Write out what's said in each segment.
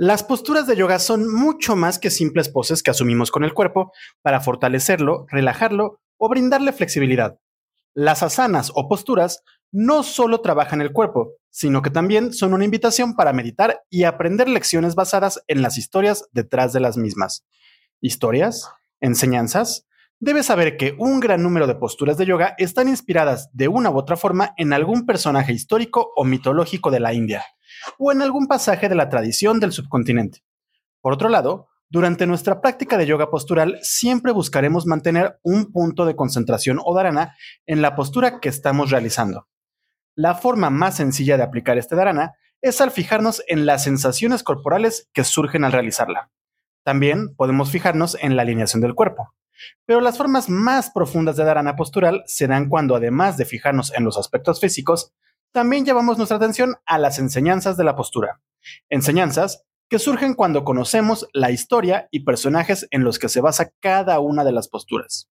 Las posturas de yoga son mucho más que simples poses que asumimos con el cuerpo para fortalecerlo, relajarlo o brindarle flexibilidad. Las asanas o posturas no solo trabajan el cuerpo, sino que también son una invitación para meditar y aprender lecciones basadas en las historias detrás de las mismas. ¿Historias? ¿Enseñanzas? Debes saber que un gran número de posturas de yoga están inspiradas de una u otra forma en algún personaje histórico o mitológico de la India, o en algún pasaje de la tradición del subcontinente. Por otro lado, durante nuestra práctica de yoga postural siempre buscaremos mantener un punto de concentración o dharana en la postura que estamos realizando. La forma más sencilla de aplicar este dharana es al fijarnos en las sensaciones corporales que surgen al realizarla. También podemos fijarnos en la alineación del cuerpo. Pero las formas más profundas de dharana postural se dan cuando, además de fijarnos en los aspectos físicos, también llevamos nuestra atención a las enseñanzas de la postura. Enseñanzas que surgen cuando conocemos la historia y personajes en los que se basa cada una de las posturas.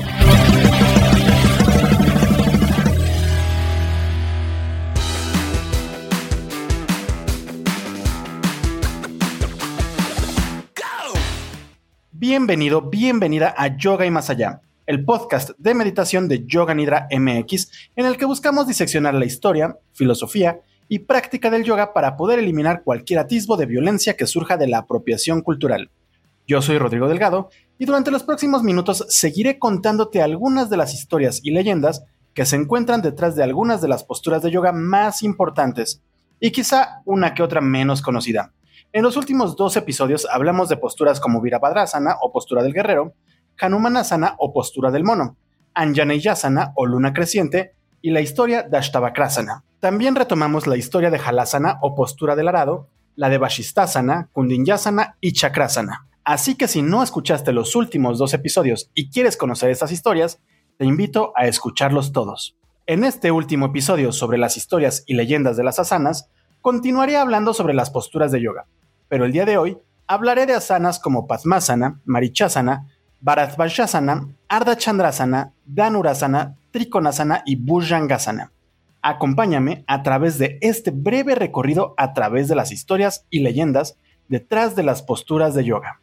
Bienvenido, bienvenida a Yoga y Más Allá, el podcast de meditación de Yoga Nidra MX, en el que buscamos diseccionar la historia, filosofía y práctica del yoga para poder eliminar cualquier atisbo de violencia que surja de la apropiación cultural. Yo soy Rodrigo Delgado y durante los próximos minutos seguiré contándote algunas de las historias y leyendas que se encuentran detrás de algunas de las posturas de yoga más importantes y quizá una que otra menos conocida. En los últimos dos episodios hablamos de posturas como Virabhadrasana o postura del guerrero, Hanumanasana o postura del mono, Anjaneyasana o luna creciente y la historia de Ashtavakrasana. También retomamos la historia de Halasana o postura del arado, la de Vashistasana, Kundinyasana y Chakrasana. Así que si no escuchaste los últimos dos episodios y quieres conocer estas historias, te invito a escucharlos todos. En este último episodio sobre las historias y leyendas de las asanas, continuaré hablando sobre las posturas de yoga, pero el día de hoy hablaré de asanas como Padmasana, Marichasana, Bharadvajasana, Ardhachandrasana, Dhanurasana, Trikonasana y Bhujangasana. Acompáñame a través de este breve recorrido a través de las historias y leyendas detrás de las posturas de yoga.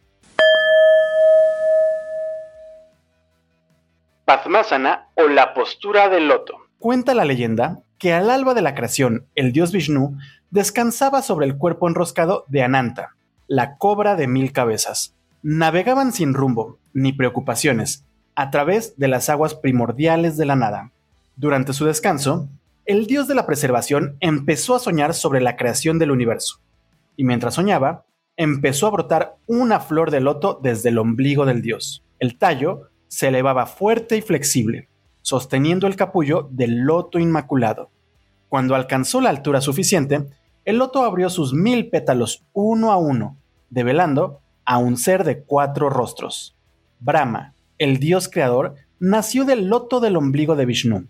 Padmasana o la postura del loto. Cuenta la leyenda que al alba de la creación, el dios Vishnu descansaba sobre el cuerpo enroscado de Ananta, la cobra de mil cabezas. Navegaban sin rumbo, ni preocupaciones, a través de las aguas primordiales de la nada. Durante su descanso, el dios de la preservación empezó a soñar sobre la creación del universo. Y mientras soñaba, empezó a brotar una flor de loto desde el ombligo del dios. El tallo se elevaba fuerte y flexible, sosteniendo el capullo del loto inmaculado. Cuando alcanzó la altura suficiente, el loto abrió sus mil pétalos uno a uno, develando a un ser de cuatro rostros. Brahma, el dios creador, nació del loto del ombligo de Vishnu.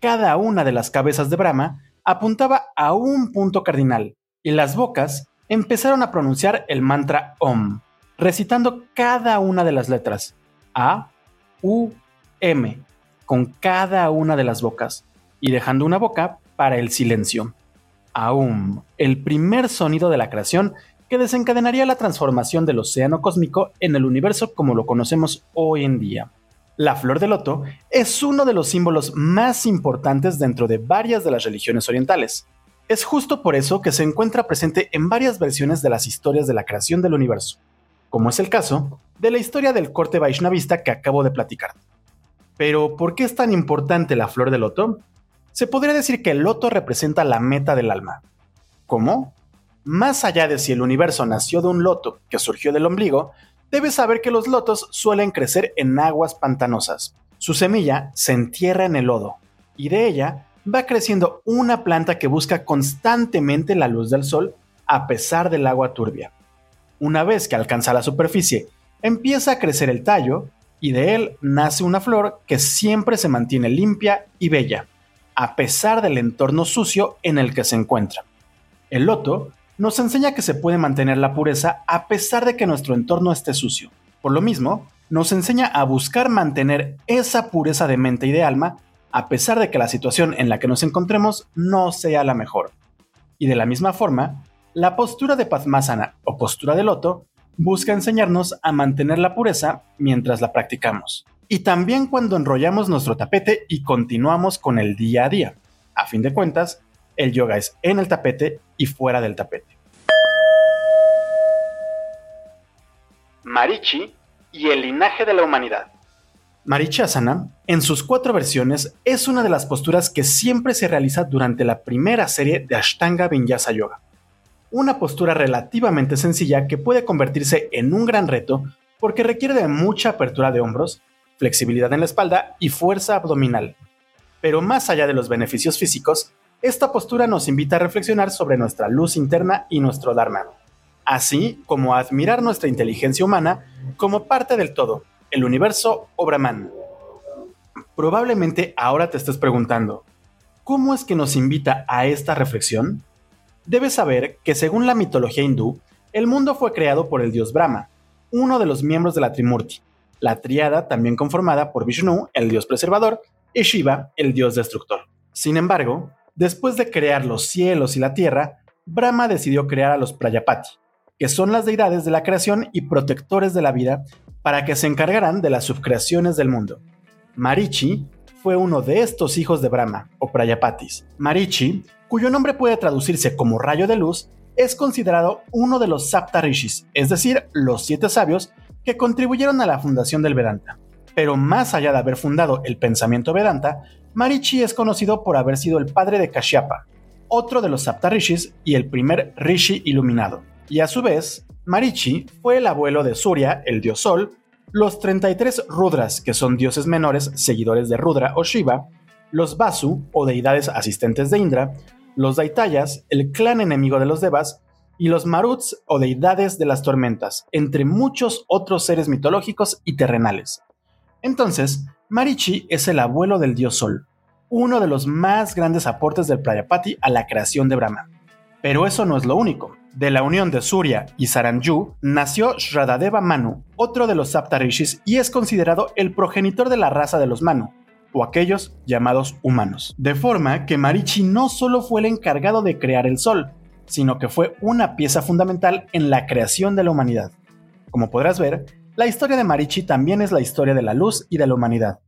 Cada una de las cabezas de Brahma apuntaba a un punto cardinal, y las bocas empezaron a pronunciar el mantra Om, recitando cada una de las letras A, U, M, con cada una de las bocas, y dejando una boca para el silencio. Aum, el primer sonido de la creación que desencadenaría la transformación del océano cósmico en el universo como lo conocemos hoy en día. La flor de loto es uno de los símbolos más importantes dentro de varias de las religiones orientales. Es justo por eso que se encuentra presente en varias versiones de las historias de la creación del universo, como es el caso de la historia del corte Vaishnavista que acabo de platicar. Pero, ¿por qué es tan importante la flor de loto? Se podría decir que el loto representa la meta del alma. ¿Cómo? Más allá de si el universo nació de un loto que surgió del ombligo, debes saber que los lotos suelen crecer en aguas pantanosas. Su semilla se entierra en el lodo, y de ella va creciendo una planta que busca constantemente la luz del sol a pesar del agua turbia. Una vez que alcanza la superficie, empieza a crecer el tallo y de él nace una flor que siempre se mantiene limpia y bella, a pesar del entorno sucio en el que se encuentra. El loto nos enseña que se puede mantener la pureza a pesar de que nuestro entorno esté sucio. Por lo mismo, nos enseña a buscar mantener esa pureza de mente y de alma a pesar de que la situación en la que nos encontremos no sea la mejor. Y de la misma forma, la postura de Padmasana o postura de loto busca enseñarnos a mantener la pureza mientras la practicamos. Y también cuando enrollamos nuestro tapete y continuamos con el día a día. A fin de cuentas, el yoga es en el tapete y fuera del tapete. Marichi y el linaje de la humanidad. Marichasana, en sus cuatro versiones, es una de las posturas que siempre se realiza durante la primera serie de Ashtanga Vinyasa Yoga. Una postura relativamente sencilla que puede convertirse en un gran reto porque requiere de mucha apertura de hombros, flexibilidad en la espalda y fuerza abdominal. Pero más allá de los beneficios físicos, esta postura nos invita a reflexionar sobre nuestra luz interna y nuestro Dharma, así como a admirar nuestra inteligencia humana como parte del todo, el universo o Brahman. Probablemente ahora te estés preguntando, ¿cómo es que nos invita a esta reflexión? Debes saber que según la mitología hindú, el mundo fue creado por el dios Brahma, uno de los miembros de la Trimurti, la triada también conformada por Vishnu, el dios preservador, y Shiva, el dios destructor. Sin embargo, después de crear los cielos y la tierra, Brahma decidió crear a los Prayapati, que son las deidades de la creación y protectores de la vida, para que se encargaran de las subcreaciones del mundo. Marichi fue uno de estos hijos de Brahma, o Prayapatis. Marichi, cuyo nombre puede traducirse como rayo de luz, es considerado uno de los Sapta Rishis, es decir, los siete sabios que contribuyeron a la fundación del Vedanta. Pero más allá de haber fundado el pensamiento Vedanta, Marichi es conocido por haber sido el padre de Kashyapa, otro de los Saptarishis y el primer Rishi iluminado. Y a su vez, Marichi fue el abuelo de Surya, el dios Sol, los 33 Rudras, que son dioses menores seguidores de Rudra o Shiva, los Vasu, o deidades asistentes de Indra, los Daitayas, el clan enemigo de los Devas, y los Maruts, o deidades de las tormentas, entre muchos otros seres mitológicos y terrenales. Entonces, Marichi es el abuelo del dios Sol, uno de los más grandes aportes del Prayapati a la creación de Brahma. Pero eso no es lo único. De la unión de Surya y Saranju nació Shradadeva Manu, otro de los Saptarishis, y es considerado el progenitor de la raza de los Manu, o aquellos llamados humanos. De forma que Marichi no solo fue el encargado de crear el sol, sino que fue una pieza fundamental en la creación de la humanidad. Como podrás ver, la historia de Marichi también es la historia de la luz y de la humanidad.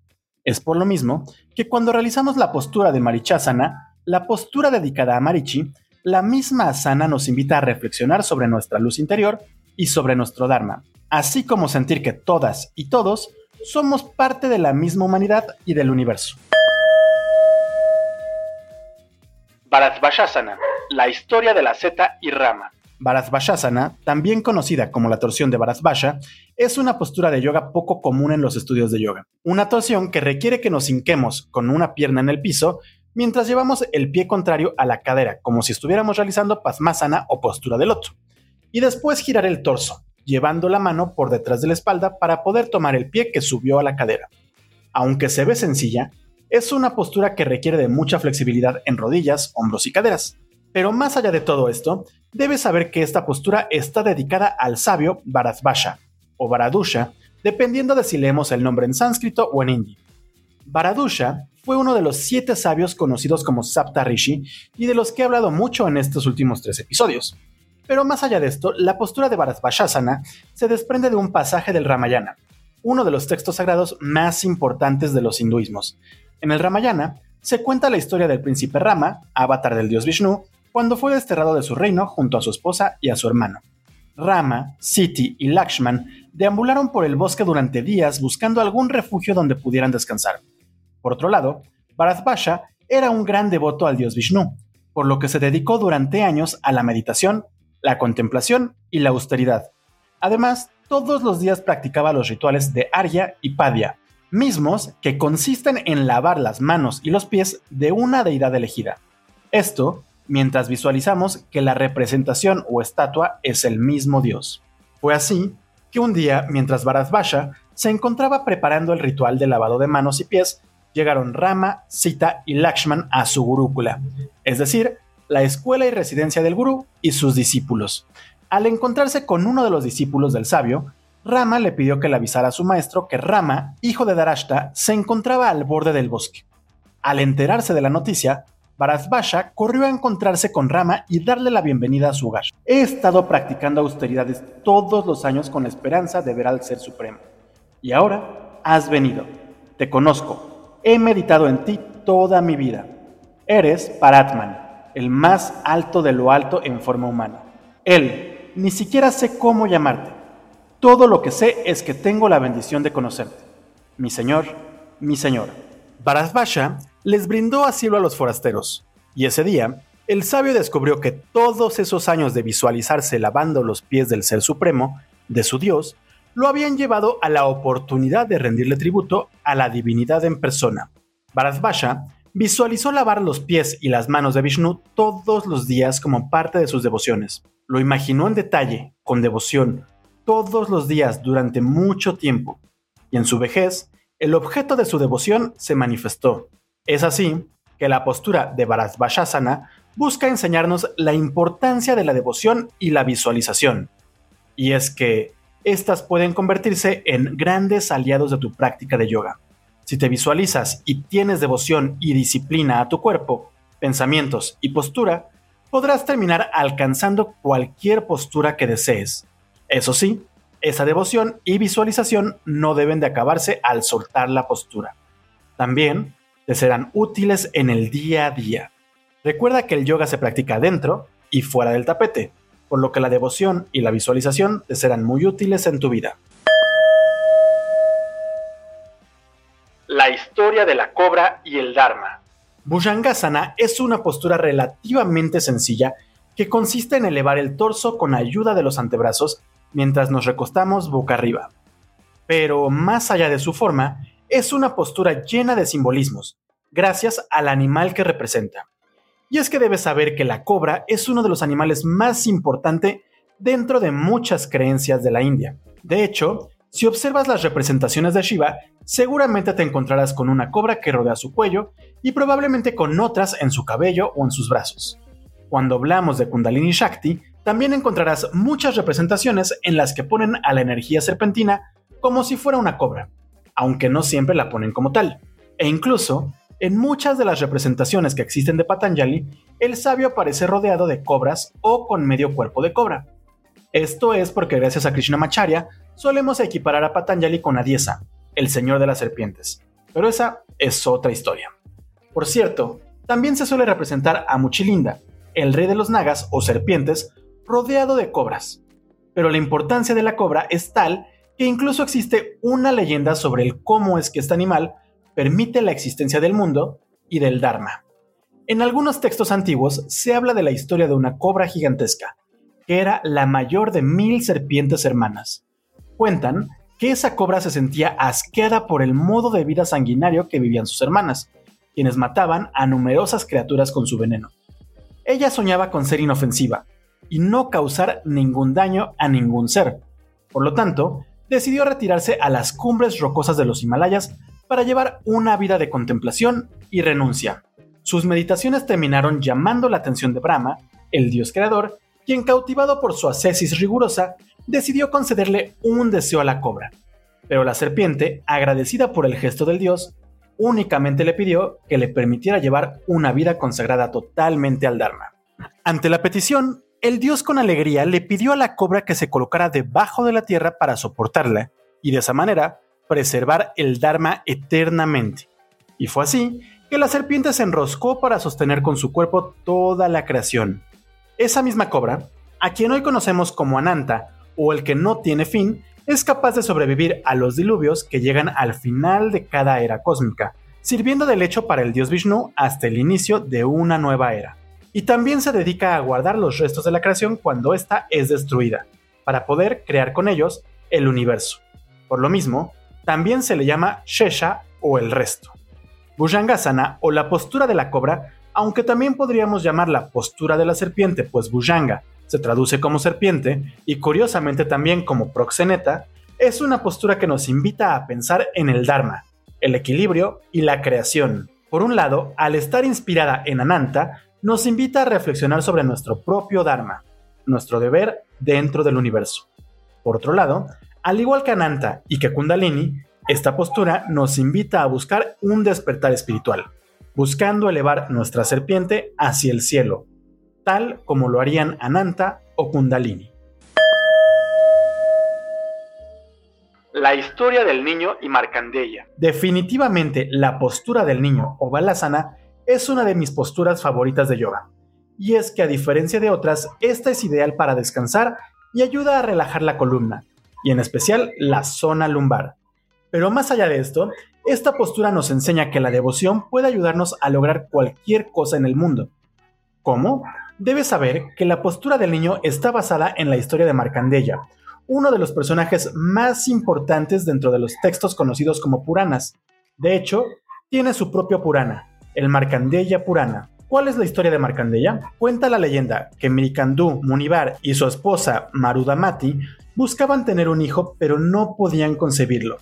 Es por lo mismo que cuando realizamos la postura de Marichasana, la postura dedicada a Marichi, la misma asana nos invita a reflexionar sobre nuestra luz interior y sobre nuestro Dharma, así como sentir que todas y todos somos parte de la misma humanidad y del universo. Bharadvajasana, la historia de la seta y rama. Bharadvajasana, también conocida como la torsión de Bharadvaja, es una postura de yoga poco común en los estudios de yoga. Una torsión que requiere que nos hinquemos con una pierna en el piso mientras llevamos el pie contrario a la cadera, como si estuviéramos realizando Padmasana o postura del loto. Y después girar el torso, llevando la mano por detrás de la espalda para poder tomar el pie que subió a la cadera. Aunque se ve sencilla, es una postura que requiere de mucha flexibilidad en rodillas, hombros y caderas. Pero más allá de todo esto, debes saber que esta postura está dedicada al sabio Bharadvasha o Bharadusha, dependiendo de si leemos el nombre en sánscrito o en hindi. Bharadusha fue uno de los siete sabios conocidos como Sapta Rishi y de los que he hablado mucho en estos últimos tres episodios. Pero más allá de esto, la postura de Bharadvajasana se desprende de un pasaje del Ramayana, uno de los textos sagrados más importantes de los hinduismos. En el Ramayana se cuenta la historia del príncipe Rama, avatar del dios Vishnu, cuando fue desterrado de su reino junto a su esposa y a su hermano. Rama, Siti y Lakshman deambularon por el bosque durante días buscando algún refugio donde pudieran descansar. Por otro lado, Bharadvaja era un gran devoto al dios Vishnu, por lo que se dedicó durante años a la meditación, la contemplación y la austeridad. Además, todos los días practicaba los rituales de Arya y Padya, mismos que consisten en lavar las manos y los pies de una deidad elegida. Esto mientras visualizamos que la representación o estatua es el mismo dios. Fue así que un día, mientras Bharadvasha se encontraba preparando el ritual de lavado de manos y pies, llegaron Rama, Sita y Lakshman a su gurúcula, es decir, la escuela y residencia del gurú y sus discípulos. Al encontrarse con uno de los discípulos del sabio, Rama le pidió que le avisara a su maestro que Rama, hijo de Darashta, se encontraba al borde del bosque. Al enterarse de la noticia, Bharadvasha corrió a encontrarse con Rama y darle la bienvenida a su hogar. He estado practicando austeridades todos los años con la esperanza de ver al Ser Supremo. Y ahora has venido. Te conozco. He meditado en ti toda mi vida. Eres Paratman, el más alto de lo alto en forma humana. Él, ni siquiera sé cómo llamarte. Todo lo que sé es que tengo la bendición de conocerte. Mi señor, mi señor. Bharadvasha les brindó asilo a los forasteros, y ese día, el sabio descubrió que todos esos años de visualizarse lavando los pies del Ser Supremo, de su Dios, lo habían llevado a la oportunidad de rendirle tributo a la divinidad en persona. Bharadvasha visualizó lavar los pies y las manos de Vishnu todos los días como parte de sus devociones. Lo imaginó en detalle, con devoción, todos los días durante mucho tiempo, y en su vejez, el objeto de su devoción se manifestó. Es así que la postura de Bharadvajasana busca enseñarnos la importancia de la devoción y la visualización. Y es que estas pueden convertirse en grandes aliados de tu práctica de yoga. Si te visualizas y tienes devoción y disciplina a tu cuerpo, pensamientos y postura, podrás terminar alcanzando cualquier postura que desees. Eso sí, esa devoción y visualización no deben de acabarse al soltar la postura. También te serán útiles en el día a día. Recuerda que el yoga se practica dentro y fuera del tapete, por lo que la devoción y la visualización te serán muy útiles en tu vida. La historia de la cobra y el Dharma. Bhujangasana es una postura relativamente sencilla que consiste en elevar el torso con ayuda de los antebrazos mientras nos recostamos boca arriba. Pero más allá de su forma, es una postura llena de simbolismos, gracias al animal que representa. Y es que debes saber que la cobra es uno de los animales más importantes dentro de muchas creencias de la India. De hecho, si observas las representaciones de Shiva, seguramente te encontrarás con una cobra que rodea su cuello y probablemente con otras en su cabello o en sus brazos. Cuando hablamos de Kundalini Shakti, también encontrarás muchas representaciones en las que ponen a la energía serpentina como si fuera una cobra, aunque no siempre la ponen como tal. E incluso, en muchas de las representaciones que existen de Patanjali, el sabio aparece rodeado de cobras o con medio cuerpo de cobra. Esto es porque gracias a Krishnamacharya solemos equiparar a Patanjali con Adiesa, el señor de las serpientes. Pero esa es otra historia. Por cierto, también se suele representar a Muchilinda, el rey de los nagas o serpientes, rodeado de cobras. Pero la importancia de la cobra es tal que incluso existe una leyenda sobre el cómo es que este animal permite la existencia del mundo y del Dharma. En algunos textos antiguos se habla de la historia de una cobra gigantesca, que era la mayor de mil serpientes hermanas. Cuentan que esa cobra se sentía asqueada por el modo de vida sanguinario que vivían sus hermanas, quienes mataban a numerosas criaturas con su veneno. Ella soñaba con ser inofensiva y no causar ningún daño a ningún ser. Por lo tanto, decidió retirarse a las cumbres rocosas de los Himalayas para llevar una vida de contemplación y renuncia. Sus meditaciones terminaron llamando la atención de Brahma, el dios creador, quien cautivado por su ascesis rigurosa, decidió concederle un deseo a la cobra. Pero la serpiente, agradecida por el gesto del dios, únicamente le pidió que le permitiera llevar una vida consagrada totalmente al Dharma. Ante la petición, el dios con alegría le pidió a la cobra que se colocara debajo de la tierra para soportarla y de esa manera preservar el Dharma eternamente. Y fue así que la serpiente se enroscó para sostener con su cuerpo toda la creación, esa misma cobra, a quien hoy conocemos como Ananta o el que no tiene fin, es capaz de sobrevivir a los diluvios que llegan al final de cada era cósmica, sirviendo de lecho para el dios Vishnu hasta el inicio de una nueva era. Y también se dedica a guardar los restos de la creación cuando ésta es destruida, para poder crear con ellos el universo. Por lo mismo, También se le llama Shesha o el resto. Bhujangasana o la postura de la cobra, aunque también podríamos llamarla postura de la serpiente, pues Bhujanga se traduce como serpiente y curiosamente también como proxeneta, es una postura que nos invita a pensar en el Dharma, el equilibrio y la creación. Por un lado, al estar inspirada en Ananta, nos invita a reflexionar sobre nuestro propio Dharma, nuestro deber dentro del universo. Por otro lado, al igual que Ananta y que Kundalini, esta postura nos invita a buscar un despertar espiritual, buscando elevar nuestra serpiente hacia el cielo, tal como lo harían Ananta o Kundalini. La historia del niño y Markandeya. Definitivamente la postura del niño o Balasana es una de mis posturas favoritas de yoga. Y es que a diferencia de otras, esta es ideal para descansar y ayuda a relajar la columna, y en especial la zona lumbar. Pero más allá de esto, esta postura nos enseña que la devoción puede ayudarnos a lograr cualquier cosa en el mundo. ¿Cómo? Debes saber que la postura del niño está basada en la historia de Markandeya, uno de los personajes más importantes dentro de los textos conocidos como Puranas. De hecho, tiene su propio Purana, el Markandeya Purana. ¿Cuál es la historia de Markandeya? Cuenta la leyenda que Mirikandú Munivar y su esposa Marudamati buscaban tener un hijo pero no podían concebirlo.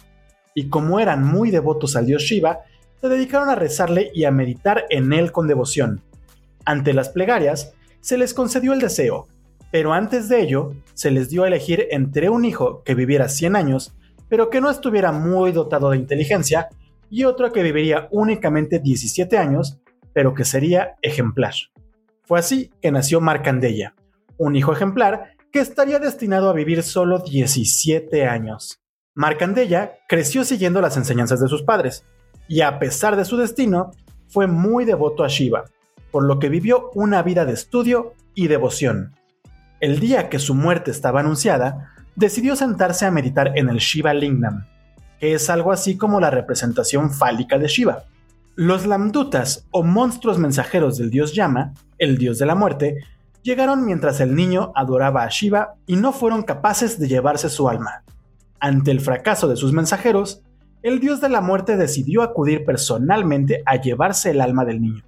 Y como eran muy devotos al dios Shiva, se dedicaron a rezarle y a meditar en él con devoción. Ante las plegarias, se les concedió el deseo, pero antes de ello, se les dio a elegir entre un hijo que viviera 100 años, pero que no estuviera muy dotado de inteligencia, y otro que viviría únicamente 17 años, pero que sería ejemplar. Fue así que nació Marcandeya, un hijo ejemplar que estaría destinado a vivir solo 17 años. Marcandeya creció siguiendo las enseñanzas de sus padres, y a pesar de su destino, fue muy devoto a Shiva, por lo que vivió una vida de estudio y devoción. El día que su muerte estaba anunciada, decidió sentarse a meditar en el Shiva Lingnam, que es algo así como la representación fálica de Shiva. Los Lamdutas o monstruos mensajeros del dios Yama, el dios de la muerte, llegaron mientras el niño adoraba a Shiva y no fueron capaces de llevarse su alma. Ante el fracaso de sus mensajeros, el dios de la muerte decidió acudir personalmente a llevarse el alma del niño.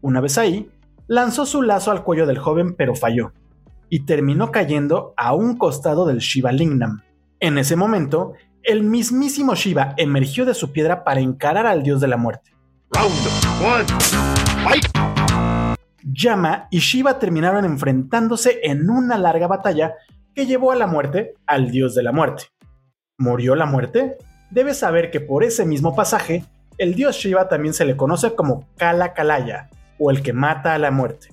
Una vez ahí, lanzó su lazo al cuello del joven pero falló y terminó cayendo a un costado del Shiva Lingnam. En ese momento, el mismísimo Shiva emergió de su piedra para encarar al dios de la muerte. Yama y Shiva terminaron enfrentándose en una larga batalla que llevó a la muerte al dios de la muerte. ¿Murió la muerte? Debes saber que por ese mismo pasaje, el dios Shiva también se le conoce como Kala Kalaya, o el que mata a la muerte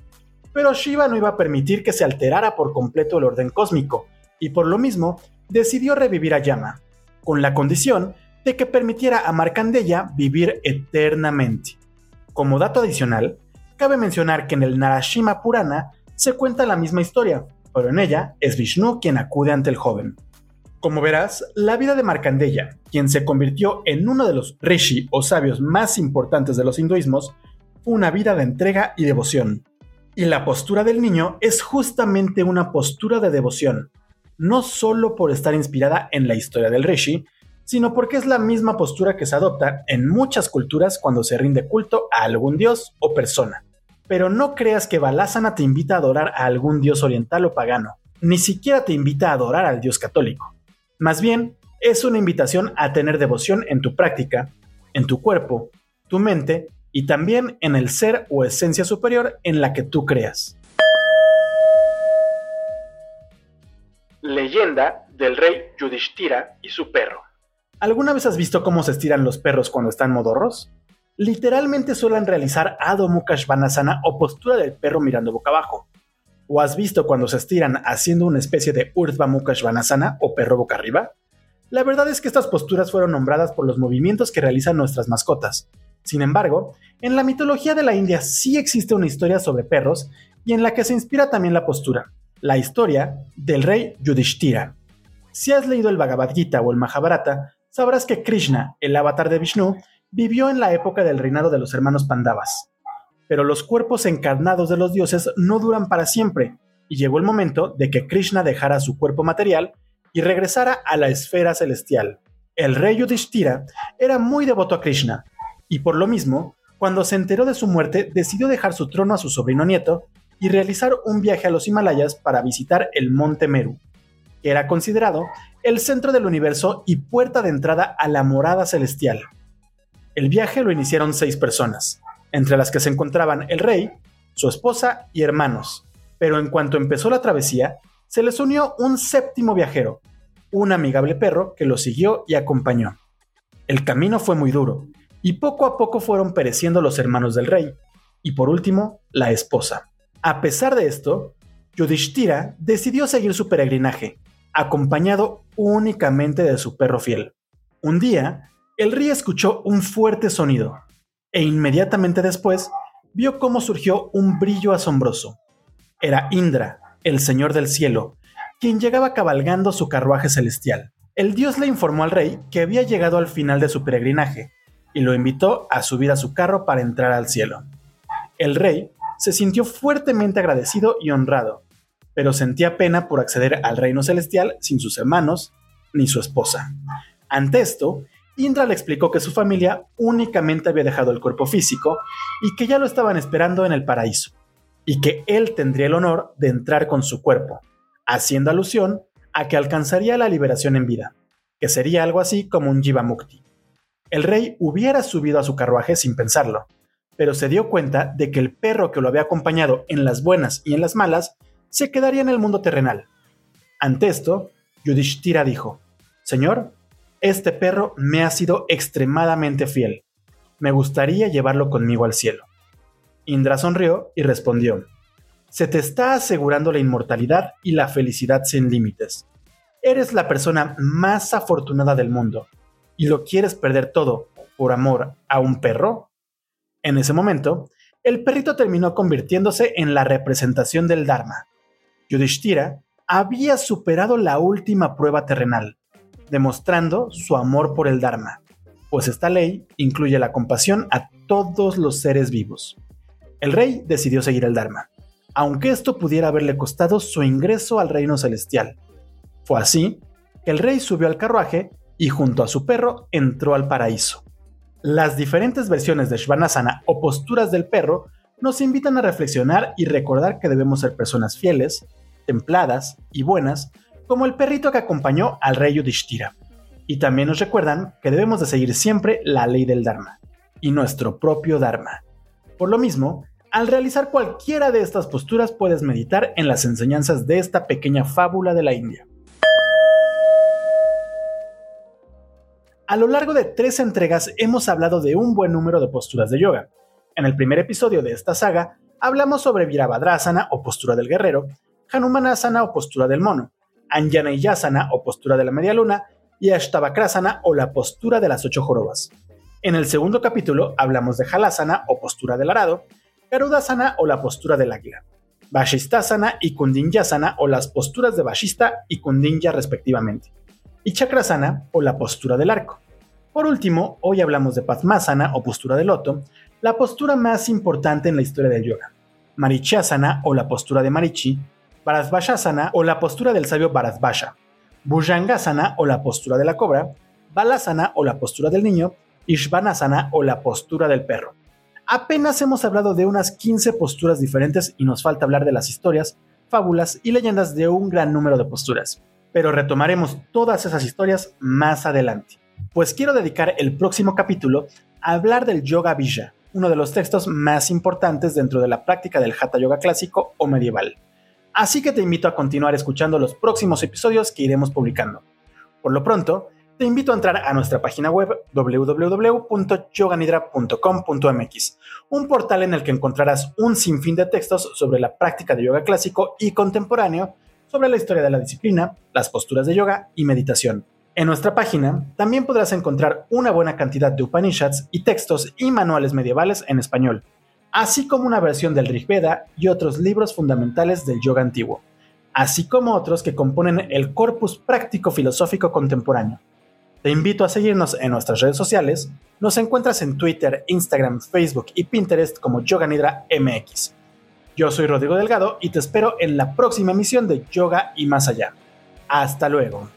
pero Shiva no iba a permitir que se alterara por completo el orden cósmico, y por lo mismo decidió revivir a Yama, con la condición de que permitiera a Markandeya vivir eternamente. Como dato adicional, cabe mencionar que en el Narashima Purana se cuenta la misma historia, pero en ella es Vishnu quien acude ante el joven. Como verás, la vida de Markandeya, quien se convirtió en uno de los rishi o sabios más importantes de los hinduismos, una vida de entrega y devoción, y la postura del niño es justamente una postura de devoción, no solo por estar inspirada en la historia del Rishi, sino porque es la misma postura que se adopta en muchas culturas cuando se rinde culto a algún dios o persona. Pero no creas que Balasana te invita a adorar a algún dios oriental o pagano, ni siquiera te invita a adorar al dios católico. Más bien, es una invitación a tener devoción en tu práctica, en tu cuerpo, tu mente y también en el ser o esencia superior en la que tú creas. Leyenda del rey Yudhishthira y su perro. ¿Alguna vez has visto cómo se estiran los perros cuando están modorros? Literalmente suelen realizar Adho Mukha Svanasana o postura del perro mirando boca abajo. ¿O has visto cuando se estiran haciendo una especie de Urdhva Mukha Svanasana o perro boca arriba? La verdad es que estas posturas fueron nombradas por los movimientos que realizan nuestras mascotas, sin embargo, en la mitología de la India sí existe una historia sobre perros y en la que se inspira también la postura, la historia del rey Yudhishthira. Si has leído el Bhagavad Gita o el Mahabharata, sabrás que Krishna, el avatar de Vishnu, vivió en la época del reinado de los hermanos Pandavas. Pero los cuerpos encarnados de los dioses no duran para siempre, y llegó el momento de que Krishna dejara su cuerpo material y regresara a la esfera celestial. El rey Yudhishthira era muy devoto a Krishna, y por lo mismo, cuando se enteró de su muerte, decidió dejar su trono a su sobrino nieto y realizar un viaje a los Himalayas para visitar el monte Meru, que era considerado el centro del universo y puerta de entrada a la morada celestial. El viaje lo iniciaron seis personas, entre las que se encontraban el rey, su esposa y hermanos, pero en cuanto empezó la travesía, se les unió un séptimo viajero, un amigable perro que lo siguió y acompañó. El camino fue muy duro, y poco a poco fueron pereciendo los hermanos del rey, y por último, la esposa. A pesar de esto, Yudhishthira decidió seguir su peregrinaje, acompañado únicamente de su perro fiel. Un día, el rey escuchó un fuerte sonido, e inmediatamente después vio cómo surgió un brillo asombroso. Era Indra, el señor del cielo, quien llegaba cabalgando su carruaje celestial. El dios le informó al rey que había llegado al final de su peregrinaje y lo invitó a subir a su carro para entrar al cielo. El rey se sintió fuertemente agradecido y honrado, pero sentía pena por acceder al reino celestial sin sus hermanos ni su esposa. Ante esto, Indra le explicó que su familia únicamente había dejado el cuerpo físico y que ya lo estaban esperando en el paraíso, y que él tendría el honor de entrar con su cuerpo, haciendo alusión a que alcanzaría la liberación en vida, que sería algo así como un Jivamukti. El rey hubiera subido a su carruaje sin pensarlo, pero se dio cuenta de que el perro que lo había acompañado en las buenas y en las malas se quedaría en el mundo terrenal. Ante esto, Yudhishthira dijo, Señor, este perro me ha sido extremadamente fiel. Me gustaría llevarlo conmigo al cielo. Indra sonrió y respondió, se te está asegurando la inmortalidad y la felicidad sin límites. Eres la persona más afortunada del mundo y lo quieres perder todo por amor a un perro. En ese momento, el perrito terminó convirtiéndose en la representación del Dharma. Yudhishthira había superado la última prueba terrenal, demostrando su amor por el Dharma, pues esta ley incluye la compasión a todos los seres vivos. El rey decidió seguir el Dharma aunque esto pudiera haberle costado su ingreso al reino celestial. Fue así que el rey subió al carruaje y junto a su perro entró al paraíso. Las diferentes versiones de Shvanasana o posturas del perro nos invitan a reflexionar y recordar que debemos ser personas fieles, templadas y buenas, como el perrito que acompañó al rey Yudhishthira. Y también nos recuerdan que debemos de seguir siempre la ley del Dharma y nuestro propio Dharma. Por lo mismo, al realizar cualquiera de estas posturas puedes meditar en las enseñanzas de esta pequeña fábula de la India. A lo largo de tres entregas hemos hablado de un buen número de posturas de yoga. En el primer episodio de esta saga hablamos sobre Virabhadrasana o postura del guerrero, Hanumanasana o postura del mono, Anjaneyasana o postura de la media luna y Ashtavakrasana o la postura de las ocho jorobas. En el segundo capítulo hablamos de Halasana o postura del arado, Garudasana o la postura del águila, Vashistasana y Kundinyasana o las posturas de Vashista y Kundinya respectivamente, y Chakrasana o la postura del arco. Por último, hoy hablamos de Padmasana o postura del loto, la postura más importante en la historia del yoga, Marichasana o la postura de Marichi, Bharadvajasana o la postura del sabio Bharadvaja, Bhujangasana o la postura de la cobra, Balasana o la postura del niño, y Shvanasana o la postura del perro. Apenas hemos hablado de unas 15 posturas diferentes y nos falta hablar de las historias, fábulas y leyendas de un gran número de posturas. Pero retomaremos todas esas historias más adelante. Pues quiero dedicar el próximo capítulo a hablar del Yoga Vija, uno de los textos más importantes dentro de la práctica del Hatha Yoga clásico o medieval. Así que te invito a continuar escuchando los próximos episodios que iremos publicando. Por lo pronto, te invito a entrar a nuestra página web www.yoganidra.com.mx, un portal en el que encontrarás un sinfín de textos sobre la práctica de yoga clásico y contemporáneo, sobre la historia de la disciplina, las posturas de yoga y meditación. En nuestra página también podrás encontrar una buena cantidad de Upanishads y textos y manuales medievales en español, así como una versión del Rig Veda y otros libros fundamentales del yoga antiguo, así como otros que componen el corpus práctico filosófico contemporáneo. Te invito a seguirnos en nuestras redes sociales. Nos encuentras en Twitter, Instagram, Facebook y Pinterest como Yoga Nidra MX. Yo soy Rodrigo Delgado y te espero en la próxima emisión de Yoga y Más Allá. Hasta luego.